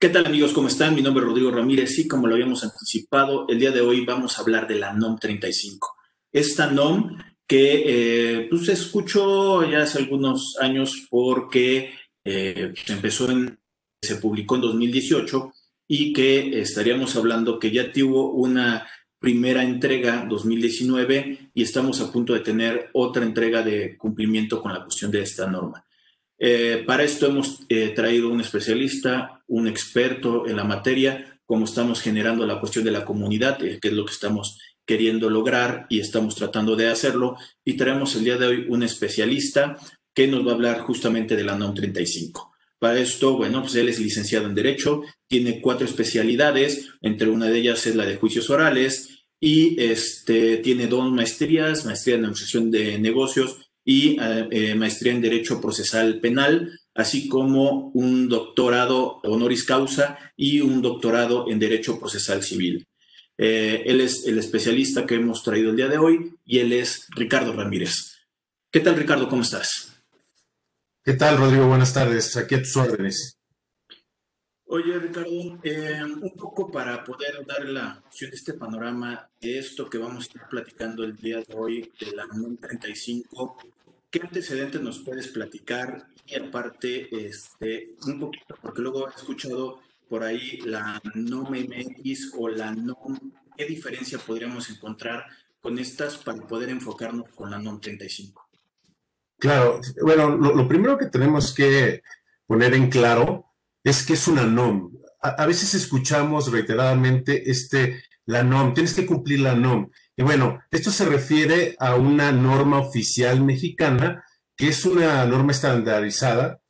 ¿Qué tal amigos? ¿Cómo están? Mi nombre es Rodrigo Ramírez y como lo habíamos anticipado, el día de hoy vamos a hablar de la NOM 35. Esta NOM que eh, pues escuchó ya hace algunos años porque eh, empezó en, se publicó en 2018 y que estaríamos hablando que ya tuvo una primera entrega 2019 y estamos a punto de tener otra entrega de cumplimiento con la cuestión de esta norma. Eh, para esto hemos eh, traído un especialista, un experto en la materia, como estamos generando la cuestión de la comunidad, eh, que es lo que estamos queriendo lograr y estamos tratando de hacerlo. Y traemos el día de hoy un especialista que nos va a hablar justamente de la NOM 35. Para esto, bueno, pues él es licenciado en Derecho, tiene cuatro especialidades, entre una de ellas es la de juicios orales y este, tiene dos maestrías, maestría en Administración de Negocios y eh, eh, maestría en Derecho Procesal Penal, así como un doctorado honoris causa y un doctorado en Derecho Procesal Civil. Eh, él es el especialista que hemos traído el día de hoy y él es Ricardo Ramírez. ¿Qué tal, Ricardo? ¿Cómo estás? ¿Qué tal, Rodrigo? Buenas tardes. Aquí a tus órdenes. Oye, Ricardo, un poco para poder dar la opción de este panorama de esto que vamos a estar platicando el día de hoy de la NOM 35, ¿Qué antecedentes nos puedes platicar? Y aparte, este, un poquito, porque luego he escuchado por ahí la NOM MX o la NOM, ¿qué diferencia podríamos encontrar con estas para poder enfocarnos con la NOM 35? Claro, bueno, lo, primero que tenemos que poner en claro es que es una NOM. A, a, veces escuchamos reiteradamente este, la NOM, tienes que cumplir la NOM. Y bueno, esto se refiere a una norma oficial mexicana, que es una norma estandarizada,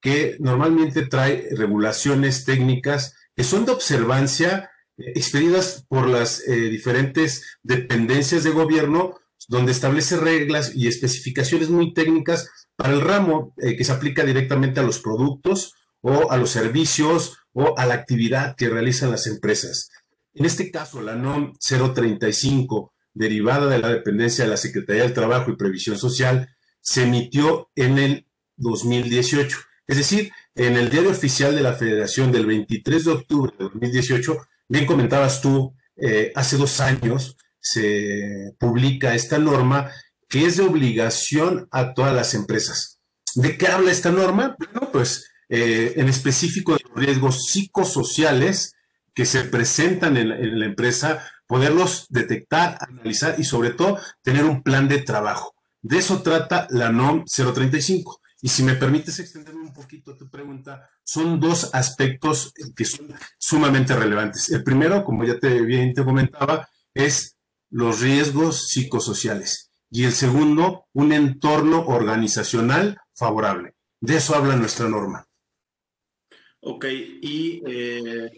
que normalmente trae regulaciones técnicas que son de observancia eh, expedidas por las eh, diferentes dependencias de gobierno, donde establece reglas y especificaciones muy técnicas para el ramo eh, que se aplica directamente a los productos o a los servicios o a la actividad que realizan las empresas. En este caso, la NOM 035 derivada de la dependencia de la Secretaría del Trabajo y Previsión Social, se emitió en el 2018. Es decir, en el diario oficial de la Federación del 23 de octubre de 2018, bien comentabas tú, eh, hace dos años se publica esta norma que es de obligación a todas las empresas. ¿De qué habla esta norma? Bueno, pues eh, en específico de los riesgos psicosociales que se presentan en la empresa poderlos detectar, analizar y sobre todo tener un plan de trabajo. De eso trata la NOM 035. Y si me permites extenderme un poquito tu pregunta, son dos aspectos que son sumamente relevantes. El primero, como ya te bien te comentaba, es los riesgos psicosociales. Y el segundo, un entorno organizacional favorable. De eso habla nuestra norma. Ok, y eh,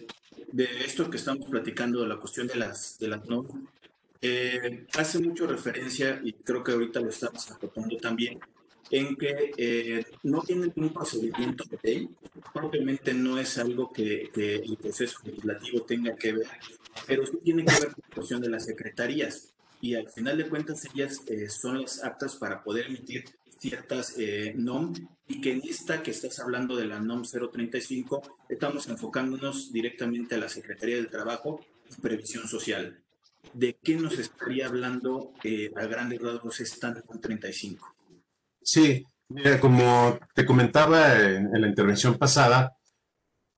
de esto que estamos platicando, de la cuestión de las, de las normas, eh, hace mucho referencia, y creo que ahorita lo estamos acotando también, en que eh, no tienen un procedimiento de ley, propiamente no es algo que, el proceso legislativo tenga que ver, pero sí tiene que ver con la cuestión de las secretarías. Y al final de cuentas, ellas eh, son las aptas para poder emitir ciertas eh, NOM y que en esta que estás hablando de la NOM 035 estamos enfocándonos directamente a la Secretaría del Trabajo y Previsión Social. ¿De qué nos estaría hablando eh, a grandes rasgos esta NOM 35? Sí, mira, como te comentaba en, en la intervención pasada,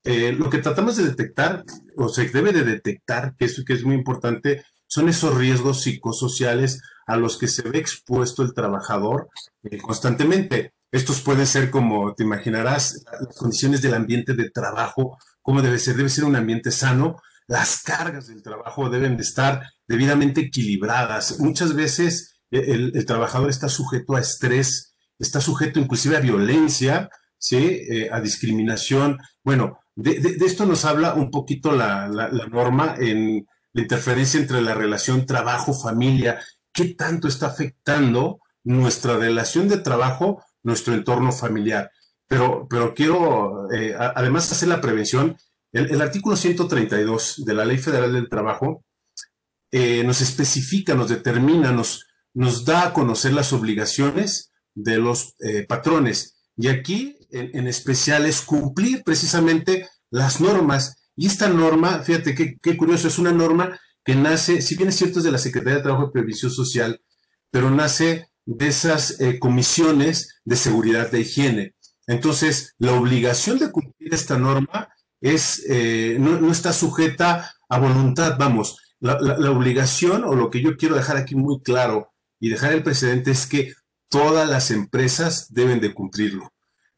eh, lo que tratamos de detectar, o se debe de detectar, que es, que es muy importante, son esos riesgos psicosociales a los que se ve expuesto el trabajador eh, constantemente. Estos pueden ser, como te imaginarás, las condiciones del ambiente de trabajo, cómo debe ser, debe ser un ambiente sano. Las cargas del trabajo deben de estar debidamente equilibradas. Muchas veces eh, el, trabajador está sujeto a estrés, está sujeto inclusive a violencia, ¿sí? Eh, a discriminación. Bueno, de, esto nos habla un poquito la, la norma en la interferencia entre la relación trabajo-familia qué tanto está afectando nuestra relación de trabajo, nuestro entorno familiar. Pero, pero quiero, eh, además, hacer la prevención. El, artículo 132 de la Ley Federal del Trabajo eh, nos especifica, nos determina, nos, nos da a conocer las obligaciones de los eh, patrones. Y aquí, en especial, es cumplir precisamente las normas. Y esta norma, fíjate qué, curioso, es una norma que nace, si bien es cierto, es de la Secretaría de Trabajo y Previsión Social, pero nace de esas eh, comisiones de seguridad de higiene. Entonces, la obligación de cumplir esta norma es, eh, no, está sujeta a voluntad, vamos, la, obligación o lo que yo quiero dejar aquí muy claro y dejar el precedente es que todas las empresas deben de cumplirlo.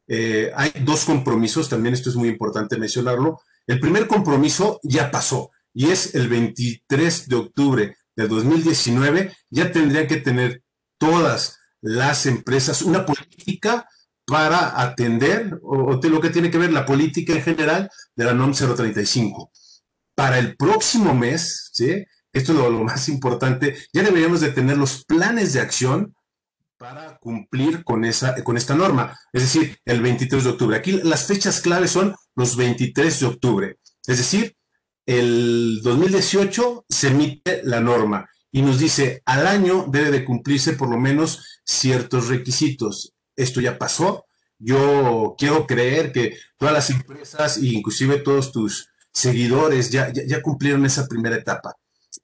Eh, hay dos compromisos, también esto es muy importante mencionarlo. El primer compromiso ya pasó y es el 23 de octubre de 2019, ya tendrían que tener todas las empresas una política para atender o, lo que tiene que ver la política en general de la NOM 035. Para el próximo mes, ¿sí? esto es lo, más importante, ya deberíamos de tener los planes de acción para cumplir con, esa, con esta norma, es decir, el 23 de octubre. Aquí las fechas claves son los 23 de octubre, es decir, el 2018 se emite la norma y nos dice al año debe de cumplirse por lo menos ciertos requisitos esto ya pasó. Yo quiero creer que todas las empresas e inclusive todos tus seguidores ya, ya, cumplieron esa primera etapa.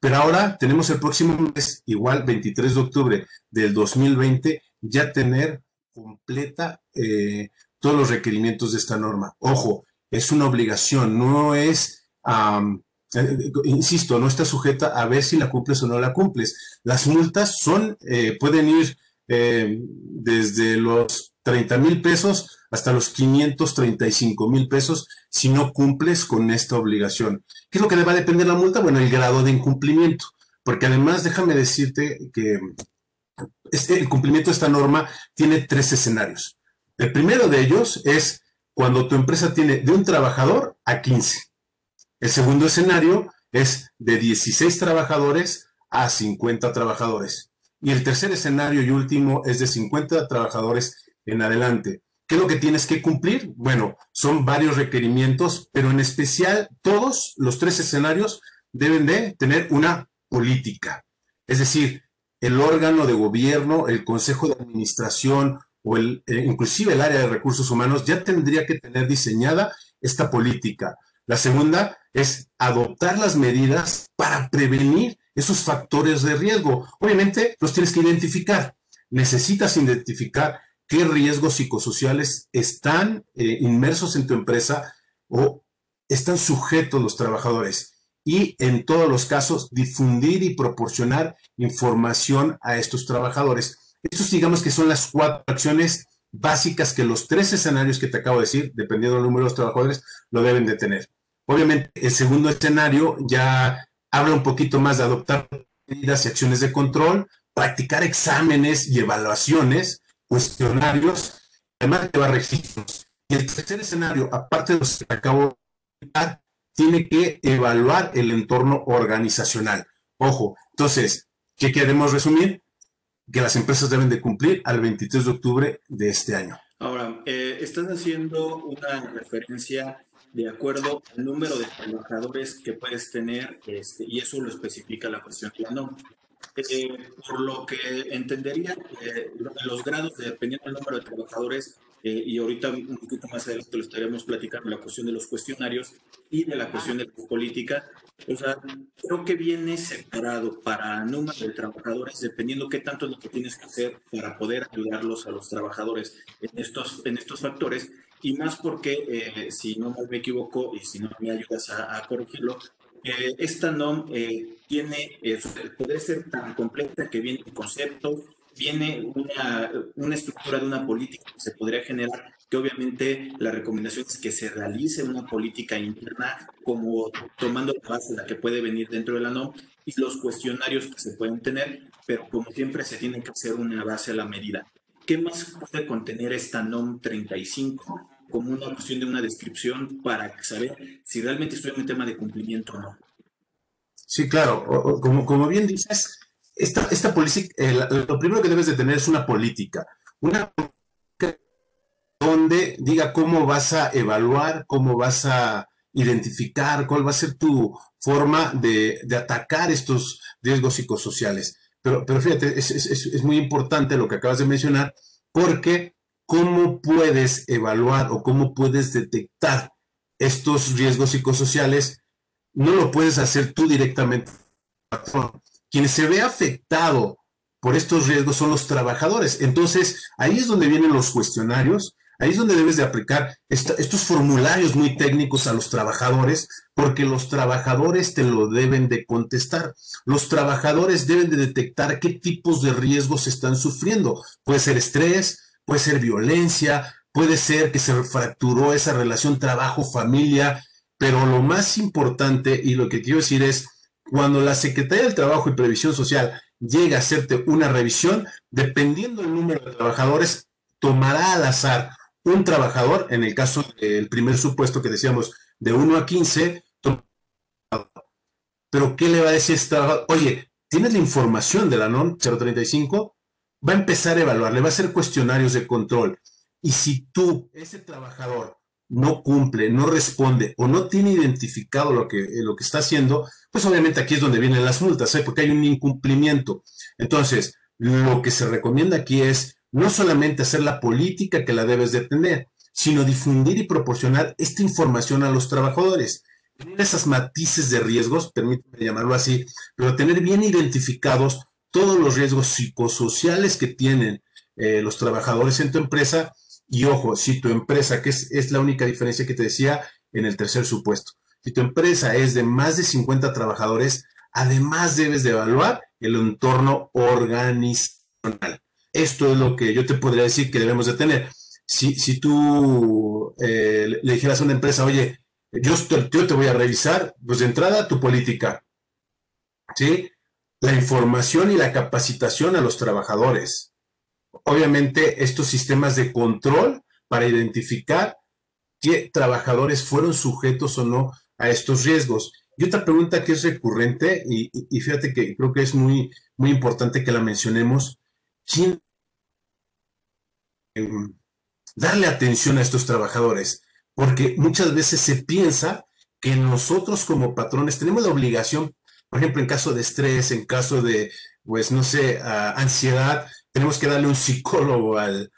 Pero ahora tenemos el próximo mes, igual 23 de octubre del 2020, ya tener completa eh, todos los requerimientos de esta norma. Ojo, es una obligación, no es, eh, insisto, no está sujeta a ver si la cumples o no la cumples. Las multas son, eh, pueden ir eh, desde los 30 mil pesos hasta los 535 mil pesos si no cumples con esta obligación. ¿Qué es lo que le va a depender la multa? Bueno, el grado de incumplimiento. Porque además, déjame decirte que este, el cumplimiento de esta norma tiene tres escenarios. El primero de ellos es cuando tu empresa tiene de un trabajador a 15. El segundo escenario es de 16 trabajadores a 50 trabajadores. Y el tercer escenario y último es de 50 trabajadores en adelante. ¿Qué es lo que tienes que cumplir? Bueno, son varios requerimientos, pero en especial todos los tres escenarios deben de tener una política. Es decir, el órgano de gobierno, el consejo de administración o el, eh, inclusive el área de recursos humanos ya tendría que tener diseñada esta política. La segunda es adoptar las medidas para prevenir esos factores de riesgo. Obviamente los tienes que identificar. Necesitas identificar qué riesgos psicosociales están eh, inmersos en tu empresa o están sujetos los trabajadores. Y en todos los casos, difundir y proporcionar información a estos trabajadores. Estos digamos que son las cuatro acciones básicas que los tres escenarios que te acabo de decir, dependiendo del número de los trabajadores, lo deben de tener. Obviamente, el segundo escenario ya habla un poquito más de adoptar medidas y acciones de control, practicar exámenes y evaluaciones, cuestionarios, además de registros. Y el tercer escenario, aparte de los que acabo de dar, tiene que evaluar el entorno organizacional. Ojo, entonces, ¿qué queremos resumir? Que las empresas deben de cumplir al 23 de octubre de este año. Ahora, eh, estás haciendo una referencia de acuerdo al número de trabajadores que puedes tener, este, y eso lo especifica la cuestión de. Eh, por lo que entendería, eh, los grados, dependiendo del número de trabajadores, eh, y ahorita un poquito más adelante lo estaremos platicando, la cuestión de los cuestionarios y de la cuestión de la política, o sea, creo que viene separado para número de trabajadores, dependiendo qué tanto es lo que tienes que hacer para poder ayudarlos a los trabajadores en estos, en estos factores, y más porque, eh, si no me equivoco y si no me ayudas a, corregirlo, eh, esta NOM eh, tiene, puede ser tan completa que viene un concepto, viene una, una, estructura de una política que se podría generar, que obviamente la recomendación es que se realice una política interna como tomando la base de la que puede venir dentro de la NOM y los cuestionarios que se pueden tener, pero como siempre se tiene que hacer una base a la medida. ¿Qué más puede contener esta NOM 35? Como una cuestión de una descripción para saber si realmente estoy en un tema de cumplimiento o no. Sí, claro. como, como bien dices, esta, esta política, lo primero que debes de tener es una política. Una política donde diga cómo vas a evaluar, cómo vas a identificar, cuál va a ser tu forma de, de atacar estos riesgos psicosociales. Pero, pero fíjate, es, es, es muy importante lo que acabas de mencionar, porque ¿cómo puedes evaluar o cómo puedes detectar estos riesgos psicosociales no lo puedes hacer tú directamente. Quien se ve afectado por estos riesgos son los trabajadores. Entonces, ahí es donde vienen los cuestionarios, ahí es donde debes de aplicar estos formularios muy técnicos a los trabajadores, porque los trabajadores te lo deben de contestar. Los trabajadores deben de detectar qué tipos de riesgos están sufriendo. Puede ser estrés, puede ser violencia, puede ser que se fracturó esa relación trabajo-familia, pero lo más importante y lo que quiero decir es, cuando la Secretaría del Trabajo y Previsión Social llega a hacerte una revisión, dependiendo del número de trabajadores, tomará al azar un trabajador, en el caso del primer supuesto que decíamos de 1 a 15, pero ¿qué le va a decir este trabajador? Oye, ¿tienes la información de la NON 035? Va a empezar a evaluar, le va a hacer cuestionarios de control. Y si tú, ese trabajador, no cumple, no responde o no tiene identificado lo que, lo que está haciendo, pues obviamente aquí es donde vienen las multas, ¿eh? porque hay un incumplimiento. Entonces, lo que se recomienda aquí es no solamente hacer la política que la debes de tener, sino difundir y proporcionar esta información a los trabajadores. Tener esas matices de riesgos, permíteme llamarlo así, pero tener bien identificados todos los riesgos psicosociales que tienen eh, los trabajadores en tu empresa y ojo, si tu empresa, que es, la única diferencia que te decía en el tercer supuesto, si tu empresa es de más de 50 trabajadores, además debes de evaluar el entorno organizacional. Esto es lo que yo te podría decir que debemos de tener. Si, si tú eh, le dijeras a una empresa, oye, yo, yo te voy a revisar, pues de entrada tu política, ¿sí? La información y la capacitación a los trabajadores, obviamente estos sistemas de control para identificar qué trabajadores fueron sujetos o no a estos riesgos. Y otra pregunta que es recurrente, y, fíjate que creo que es muy, muy importante que la mencionemos, ¿quién em, darle atención a estos trabajadores? Porque muchas veces se piensa que nosotros como patrones tenemos la obligación, por ejemplo, en caso de estrés, en caso de, pues, no sé, ansiedad, tenemos que darle un psicólogo al,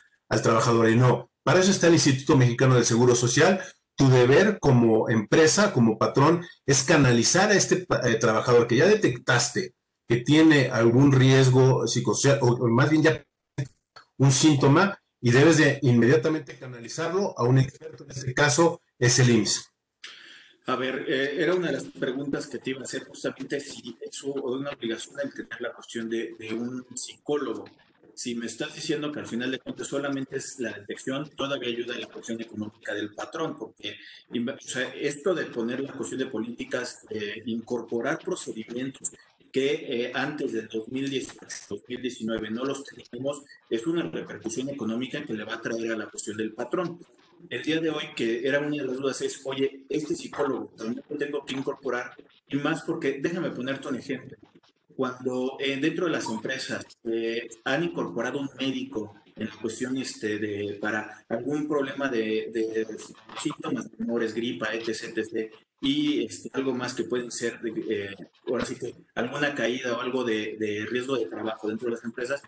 trabajador y no. Para eso está el Instituto Mexicano del Seguro Social. Tu deber como empresa, como patrón, es canalizar a este eh, trabajador que ya detectaste que tiene algún riesgo psicosocial, o, más bien ya un síntoma, y debes de inmediatamente canalizarlo a un experto. En este caso es el IMSS. A ver, eh, era una de las preguntas que te iba a hacer justamente si es una obligación el tener la cuestión de, de un psicólogo si me estás diciendo que al final de cuentas solamente es la detección, todavía ayuda a la cuestión económica del patrón, porque esto de poner la cuestión de políticas, incorporar procedimientos que eh, antes del 2018-2019 no los teníamos, es una repercusión económica que le va a traer a la cuestión del patrón. El día de hoy, que era una de las dudas, es, oye, este psicólogo también lo tengo que incorporar, y más porque, déjame ponerte un ejemplo cuando eh, dentro de las empresas eh, han incorporado un médico en la cuestión este, de, para algún problema de, de síntomas menores, gripa, etc., etc., y este, algo más que pueden ser, eh, ahora sí que alguna caída o algo de, de, riesgo de trabajo dentro de las empresas,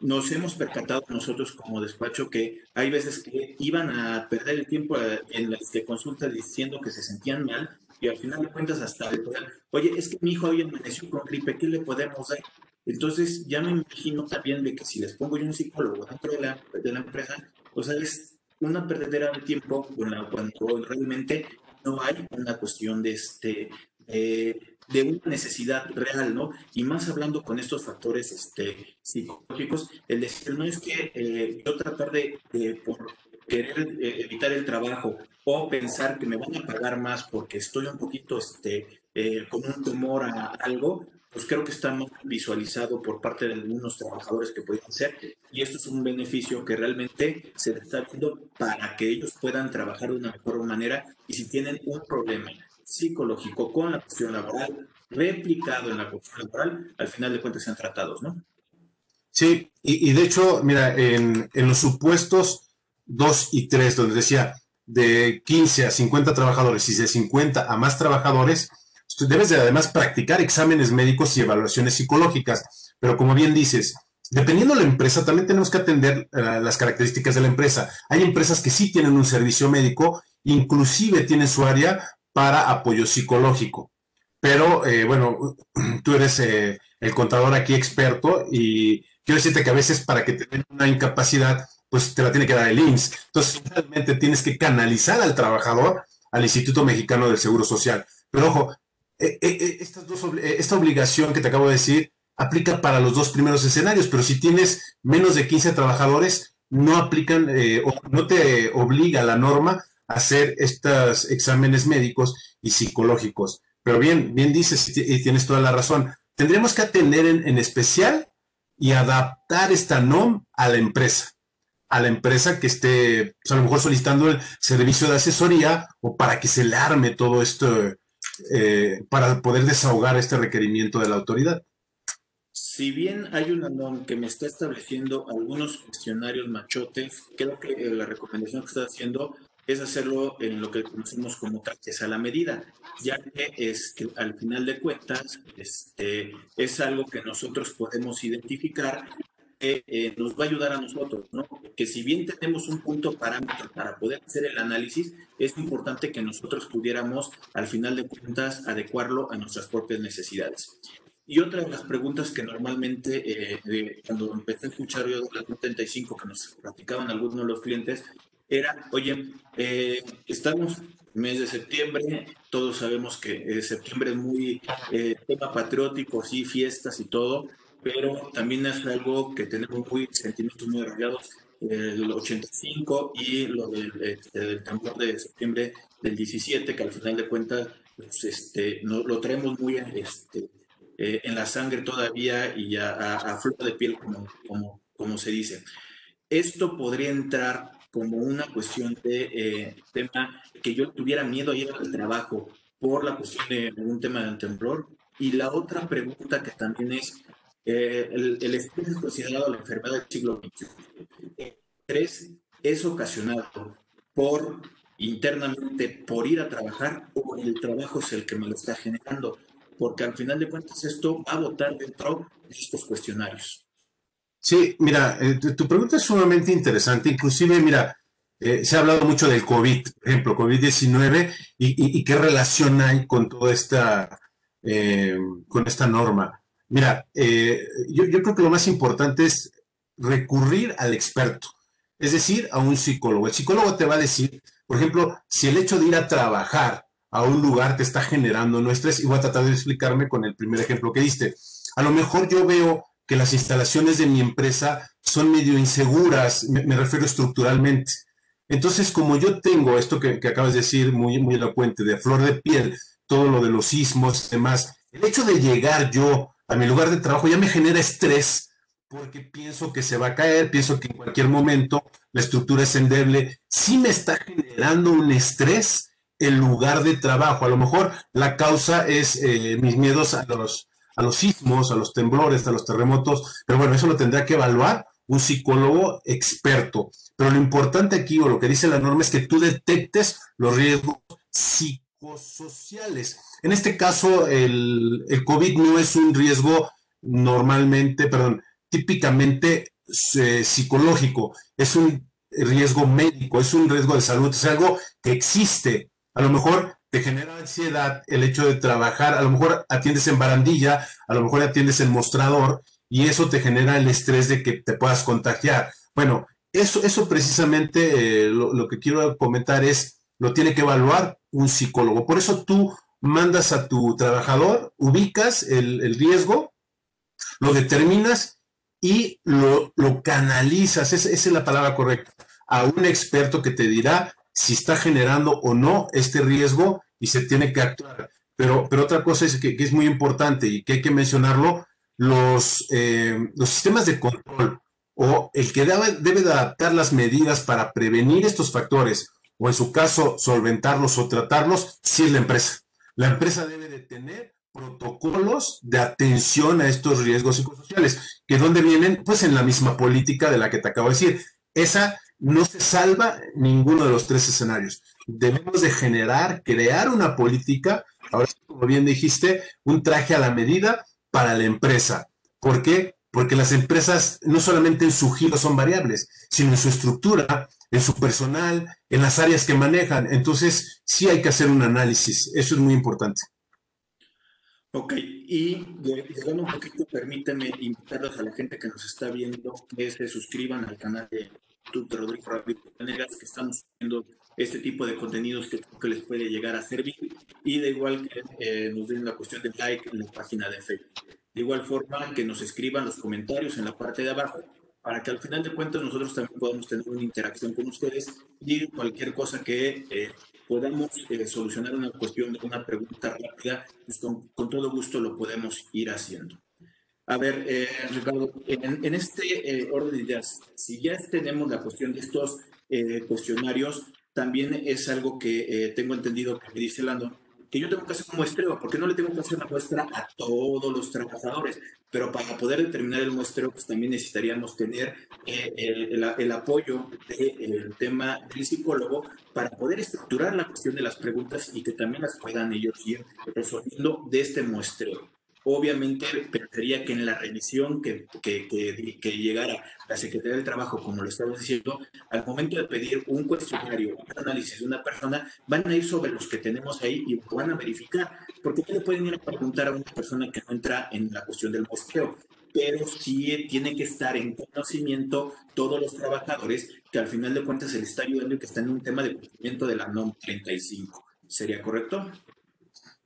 nos hemos percatado nosotros como despacho que hay veces que iban a perder el tiempo en las consultas diciendo que se sentían mal y al final de cuentas hasta el oye, es que mi hijo hoy amaneció con gripe, ¿qué le podemos dar? Entonces ya me imagino también de que si les pongo yo un psicólogo dentro de la, de la empresa, o sea, es una perdedera de tiempo cuando realmente no hay una cuestión de, este, de una necesidad real, ¿no? Y más hablando con estos factores este, psicológicos, el decir, no es que eh, yo tratar de, por querer eh, evitar el trabajo o pensar que me van a pagar más porque estoy un poquito este, eh, con un temor a algo, pues creo que está más visualizado por parte de algunos trabajadores que pueden ser y esto es un beneficio que realmente se está haciendo para que ellos puedan trabajar de una mejor manera y si tienen un problema psicológico con la cuestión laboral replicado en la cuestión laboral, al final de cuentas sean tratados, ¿no? Sí, y, de hecho, mira, en, en los supuestos 2 y 3, donde decía de 15 a 50 trabajadores y de 50 a más trabajadores, debes de además practicar exámenes médicos y evaluaciones psicológicas. Pero como bien dices, dependiendo de la empresa, también tenemos que atender eh, las características de la empresa. Hay empresas que sí tienen un servicio médico inclusive tiene su área para apoyo psicológico. Pero eh, bueno, tú eres eh, el contador aquí experto y quiero decirte que a veces para que te den una incapacidad, pues te la tiene que dar el IMSS. Entonces, realmente tienes que canalizar al trabajador al Instituto Mexicano del Seguro Social. Pero ojo, eh, esta obligación que te acabo de decir aplica para los dos primeros escenarios, pero si tienes menos de 15 trabajadores, no aplican o no te obliga la norma hacer estos exámenes médicos y psicológicos. Pero bien, bien dices y tienes toda la razón. Tendríamos que atender en, especial y adaptar esta NOM a la empresa, a la empresa que esté pues, a lo mejor solicitando el servicio de asesoría o para que se le arme todo esto, eh, para poder desahogar este requerimiento de la autoridad. Si bien hay una NOM que me está estableciendo algunos cuestionarios machotes, creo que eh, la recomendación que está haciendo es hacerlo en lo que conocemos como trajes a la medida, ya que es que al final de cuentas este, es algo que nosotros podemos identificar que eh, nos va a ayudar a nosotros, ¿no? Que si bien tenemos un punto parámetro para poder hacer el análisis, es importante que nosotros pudiéramos al final de cuentas adecuarlo a nuestras propias necesidades. Y otra de las preguntas que normalmente, eh, cuando empecé a escuchar yo la 35 que nos platicaban algunos de los clientes, era, oye, eh, estamos mes de septiembre, todos sabemos que eh, septiembre es muy eh, tema patriótico, sí, fiestas y todo, pero también es algo que tenemos muy sentimientos muy arraigados, el 85 y lo del, este, del tambor de septiembre del 17, que al final de cuentas pues, este, no, lo traemos muy este, en la sangre todavía y a, a, flor de piel, como, como, como se dice. Esto podría entrar como una cuestión de eh, tema que yo tuviera miedo a ir al trabajo por la cuestión de un tema de temblor. Y la otra pregunta que también es, eh, el, el, estrés es considerado la enfermedad del siglo XXI. El estrés es ocasionado por internamente por ir a trabajar o el trabajo es el que me lo está generando, porque al final de cuentas esto va a votar dentro de estos cuestionarios. Sí, mira, eh, tu pregunta es sumamente interesante. Inclusive, mira, eh, se ha hablado mucho del COVID, por ejemplo, COVID-19, y, qué relación hay con toda esta, eh, con esta norma. Mira, yo, creo que lo más importante es recurrir al experto, es decir, a un psicólogo. El psicólogo te va a decir, por ejemplo, si el hecho de ir a trabajar a un lugar te está generando no estrés, y voy a tratar de explicarme con el primer ejemplo que diste. A lo mejor yo veo que las instalaciones de mi empresa son medio inseguras, me, refiero estructuralmente. Entonces, como yo tengo esto que, acabas de decir, muy, muy elocuente, de flor de piel, todo lo de los sismos y demás, el hecho de llegar yo a mi lugar de trabajo ya me genera estrés porque pienso que se va a caer, pienso que en cualquier momento la estructura es endeble, sí me está generando un estrés el lugar de trabajo. A lo mejor la causa es eh, mis miedos a los, a los sismos, a los temblores, a los terremotos, pero bueno, eso lo tendrá que evaluar un psicólogo experto. Pero lo importante aquí, o lo que dice la norma, es que tú detectes los riesgos psicosociales. En este caso, el, el COVID no es un riesgo normalmente, perdón, típicamente eh, psicológico, es un riesgo médico, es un riesgo de salud, es algo que existe. A lo mejor te genera ansiedad el hecho de trabajar, a lo mejor atiendes en barandilla, a lo mejor atiendes en mostrador y eso te genera el estrés de que te puedas contagiar. Bueno, eso, eso precisamente eh, lo, que quiero comentar es, lo tiene que evaluar un psicólogo. Por eso tú mandas a tu trabajador, ubicas el, riesgo, lo determinas y lo, lo canalizas, esa es la palabra correcta, a un experto que te dirá si está generando o no este riesgo y se tiene que actuar. Pero, pero otra cosa es que, es muy importante y que hay que mencionarlo, los, eh, los sistemas de control o el que debe, debe de adaptar las medidas para prevenir estos factores o en su caso solventarlos o tratarlos, sí es la empresa. La empresa debe de tener protocolos de atención a estos riesgos psicosociales, que donde vienen, pues en la misma política de la que te acabo de decir. Esa no se salva ninguno de los tres escenarios. Debemos de generar, crear una política, ahora como bien dijiste, un traje a la medida para la empresa. ¿Por qué? Porque las empresas no solamente en su giro son variables, sino en su estructura. en su personal, en las áreas que manejan. Entonces, sí hay que hacer un análisis. Eso es muy importante. Ok, y llegando un poquito, permíteme invitarlos a la gente que nos está viendo que se suscriban al canal de YouTube de Rodrigo Ramírez que estamos subiendo este tipo de contenidos que que les puede llegar a servir y de igual que eh, nos den la cuestión de like en la página de Facebook. De igual forma que nos escriban los comentarios en la parte de abajo para que al final de cuentas nosotros también podamos tener una interacción con ustedes y cualquier cosa que eh, podamos eh, solucionar una cuestión una pregunta rápida, pues con, todo gusto lo podemos ir haciendo. A ver, eh, Ricardo, en, este orden de ideas, si ya tenemos la cuestión de estos cuestionarios, también es algo que tengo entendido que me dice Lando, que yo tengo que hacer un muestreo, porque no le tengo que hacer una muestra a todos los trabajadores, pero para poder determinar el muestreo, pues también necesitaríamos tener eh, el, apoyo del tema del psicólogo para poder estructurar la cuestión de las preguntas y que también las puedan ellos ir resolviendo de este muestreo. Obviamente, pensaría que en la revisión que, que, que, llegara la Secretaría del Trabajo, como lo estamos diciendo, al momento de pedir un cuestionario, un análisis de una persona, van a ir sobre los que tenemos ahí y van a verificar, porque no le pueden ir a preguntar a una persona que no entra en la cuestión del muestreo, pero sí tiene que estar en conocimiento todos los trabajadores que al final de cuentas se les está ayudando y que están en un tema de cumplimiento de la NOM 35. ¿Sería correcto?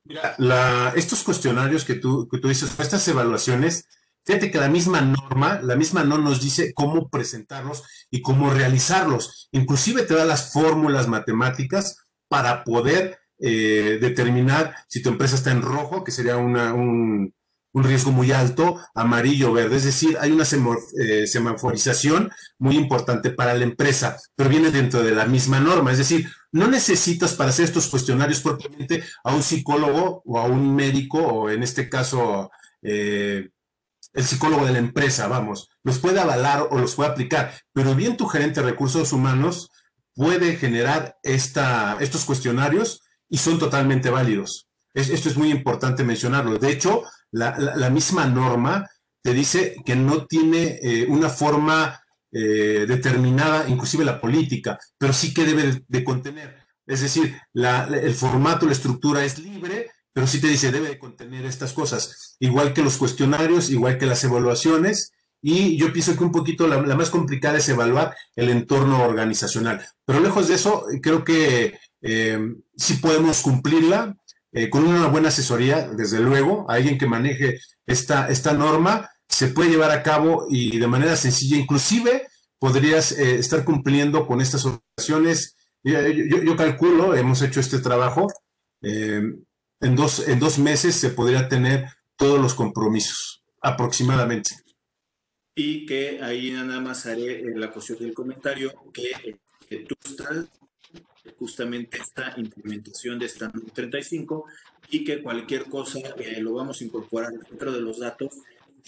Mira, estos cuestionarios que tú, que tú dices, estas evaluaciones, fíjate que la misma norma, la misma no nos dice cómo presentarlos y cómo realizarlos. Inclusive te da las fórmulas matemáticas para poder eh, determinar si tu empresa está en rojo, que sería una, un, un riesgo muy alto, amarillo, verde. Es decir, hay una eh, semaforización muy importante para la empresa, pero viene dentro de la misma norma. Es decir, no necesitas para hacer estos cuestionarios propiamente a un psicólogo o a un médico, o en este caso, eh, el psicólogo de la empresa, vamos, los puede avalar o los puede aplicar, pero bien tu gerente de recursos humanos puede generar esta, estos cuestionarios y son totalmente válidos. esto es muy importante mencionarlo. De hecho, la, misma norma te dice que no tiene eh, una forma eh, determinada, inclusive la política, pero sí que debe de, contener. Es decir, el formato, la estructura es libre, pero sí te dice debe de contener estas cosas, igual que los cuestionarios, igual que las evaluaciones, y yo pienso que un poquito la, más complicada es evaluar el entorno organizacional. Pero lejos de eso, creo que eh, sí podemos cumplirla eh, con una buena asesoría, desde luego, alguien que maneje esta, esta norma, se puede llevar a cabo y de manera sencilla, inclusive podrías eh, estar cumpliendo con estas obligaciones. Yo, calculo, hemos hecho este trabajo, eh, en, dos, en dos meses se podría tener todos los compromisos, aproximadamente. Y que ahí nada más haré la cuestión del comentario que, tú estás justamente esta implementación de esta 35 y que cualquier cosa eh, lo vamos a incorporar dentro de los datos,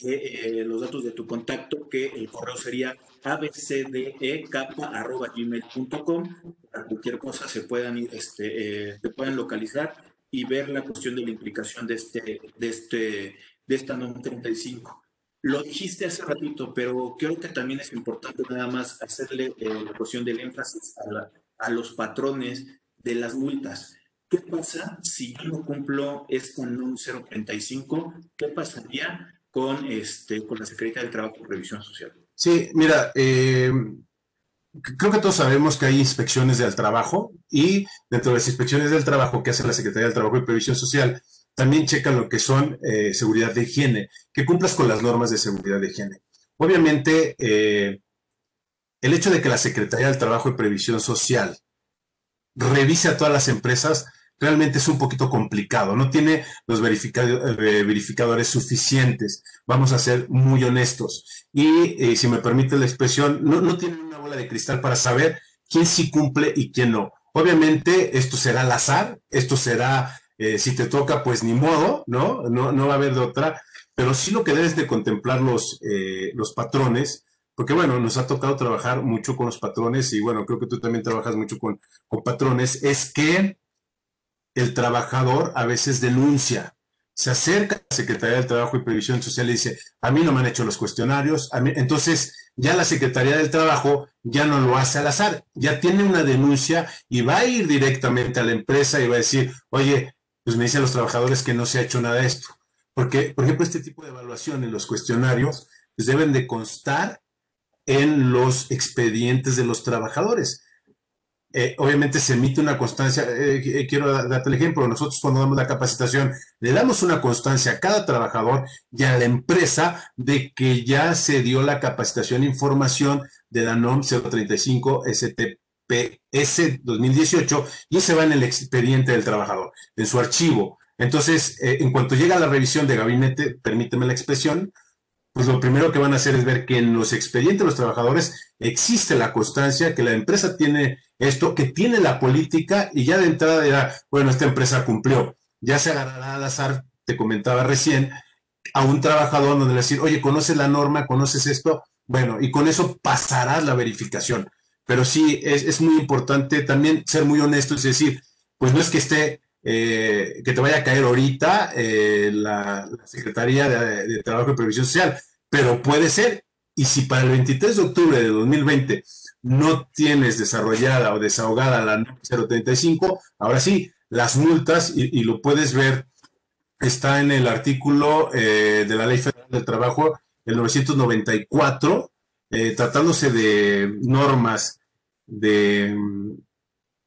eh, los datos de tu contacto, que el correo sería abcdecapa.gmail.com. Para cualquier cosa se puedan ir, este, eh, te pueden localizar y ver la cuestión de la implicación de, este, de, este, de esta NOM 35. Lo dijiste hace ratito, pero creo que también es importante nada más hacerle la cuestión del énfasis a la, a los patrones de las multas. ¿Qué pasa si yo no cumplo esto en un 035? ¿Qué pasaría con, este, con la Secretaría del Trabajo y Revisión Social? Sí, mira, eh, creo que todos sabemos que hay inspecciones del trabajo y dentro de las inspecciones del trabajo que hace la Secretaría del Trabajo y Previsión Social, también checan lo que son eh, seguridad de higiene, que cumplas con las normas de seguridad de higiene. Obviamente, eh, el hecho de que la Secretaría del Trabajo y Previsión Social revise a todas las empresas realmente es un poquito complicado, no tiene los eh, verificadores suficientes, vamos a ser muy honestos. Y eh, si me permite la expresión, no, no una bola de cristal para saber quién sí cumple y quién no. Obviamente esto será al azar, esto será, eh, si te toca, pues ni modo, ¿no? ¿no? No va a haber de otra, pero sí lo que debes de contemplar los, los patrones porque bueno, nos ha tocado trabajar mucho con los patrones y bueno, creo que tú también trabajas mucho con, patrones, es que el trabajador a veces denuncia, se acerca a la Secretaría del Trabajo y Previsión Social y dice, a mí no me han hecho los cuestionarios, entonces ya la Secretaría del Trabajo ya no lo hace al azar, ya tiene una denuncia y va a ir directamente a la empresa y va a decir, oye, pues me dicen los trabajadores que no se ha hecho nada de esto. Porque, por ejemplo, este tipo de evaluación en los cuestionarios pues deben de constar en los expedientes de los trabajadores. Eh, obviamente se emite una constancia, eh, eh, quiero darte el ejemplo, nosotros cuando damos la capacitación le damos una constancia a cada trabajador y a la empresa de que ya se dio la capacitación e información de la NOM 035 STPS 2018 y se va en el expediente del trabajador, en su archivo. Entonces, en cuanto llega la revisión de gabinete, permíteme la expresión, pues lo primero que van a hacer es ver que en los expedientes de los trabajadores existe la constancia, que la empresa tiene esto, que tiene la política y ya de entrada dirá, bueno, esta empresa cumplió. Ya se agarrará al azar, te comentaba recién, a un trabajador donde le decir, oye, ¿conoces la norma? ¿Conoces esto? Bueno, y con eso pasarás la verificación. Pero sí, es, muy importante también ser muy honesto, es decir, pues no es que esté, eh, que te vaya a caer ahorita eh, la, Secretaría de Trabajo y Previsión Social, pero puede ser. Y si para el 23 de octubre de 2020 no tienes desarrollada o desahogada la 035, ahora sí, las multas, y, lo puedes ver, está en el artículo eh, de la Ley Federal del Trabajo, el 994, eh, tratándose de normas de,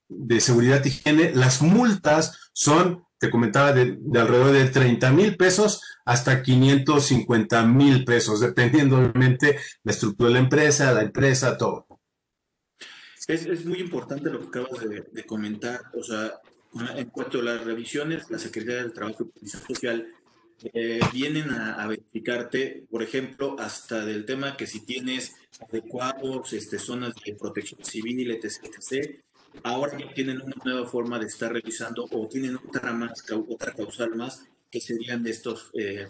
de seguridad y higiene, las multas son, te comentaba, de, alrededor de 30 mil pesos hasta 550 mil pesos, dependiendo obviamente la estructura de la empresa, la empresa, todo. Es, muy importante lo que acabas de, comentar. O sea, en cuanto a las revisiones, la Secretaría del Trabajo y Social eh, vienen a, verificarte, por ejemplo, hasta del tema que si tienes adecuados este, zonas de protección civil, etc, etc. Ahora ya tienen una nueva forma de estar revisando o tienen otra, más, otra causal más que serían de estos eh.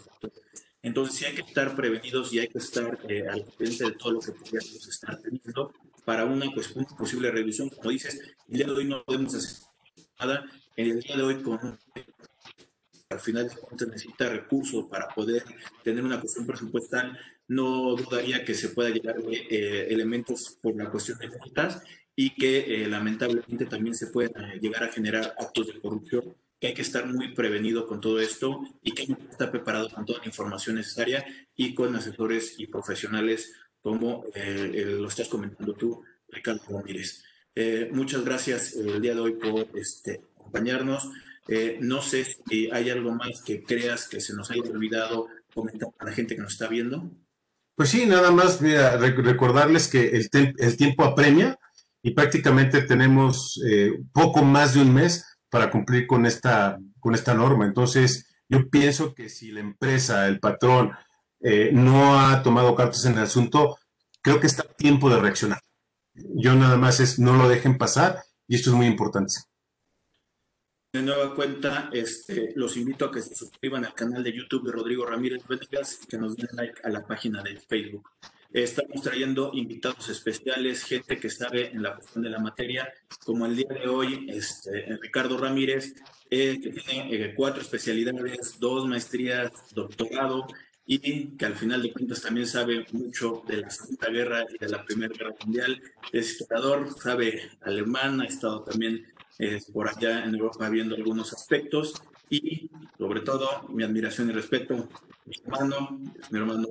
Entonces, sí hay que estar prevenidos y hay que estar eh, al frente de todo lo que podríamos estar teniendo para una, pues, posible revisión. Como dices, el día de hoy no podemos hacer nada. En el día de hoy, con, al final de cuentas, necesita recursos para poder tener una cuestión presupuestal. No dudaría que se pueda llegar eh, elementos por la cuestión de juntas y que eh, lamentablemente también se puedan eh, llegar a generar actos de corrupción que hay que estar muy prevenido con todo esto y que hay que estar preparado con toda la información necesaria y con asesores y profesionales como eh, lo estás comentando tú, Ricardo Ramírez. Eh, muchas gracias eh, el día de hoy por este, acompañarnos. no sé si hay algo más que creas que se nos haya olvidado comentar a la gente que nos está viendo. Pues sí, nada más mira, recordarles que el, el, tiempo apremia y prácticamente tenemos poco más de un mes para cumplir con esta, con esta norma. Entonces, yo pienso que si la empresa, el patrón, eh, no ha tomado cartas en el asunto, creo que está tiempo de reaccionar. Yo nada más es no lo dejen pasar y esto es muy importante. De nueva cuenta, este, los invito a que se suscriban al canal de YouTube de Rodrigo Ramírez Venegas y que nos den like a la página de Facebook. Estamos trayendo invitados especiales, gente que sabe en la cuestión de la materia, como el día de hoy, este, Ricardo Ramírez, eh, que tiene eh, cuatro especialidades, dos maestrías, doctorado, y que al final de cuentas también sabe mucho de la Segunda Guerra y de la Primera Guerra Mundial. Es historiador, sabe alemán, ha estado también eh, por allá en Europa viendo algunos aspectos y sobre todo mi admiración y respeto, mi hermano, mi hermano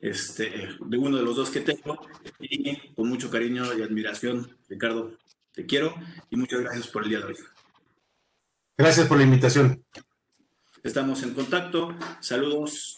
este, de uno de los dos que tengo y con mucho cariño y admiración, Ricardo, te quiero y muchas gracias por el día de hoy. Gracias por la invitación. Estamos en contacto. Saludos.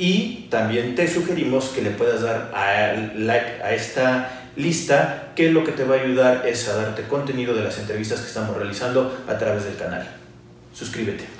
Y también te sugerimos que le puedas dar a like a esta lista, que lo que te va a ayudar es a darte contenido de las entrevistas que estamos realizando a través del canal. Suscríbete.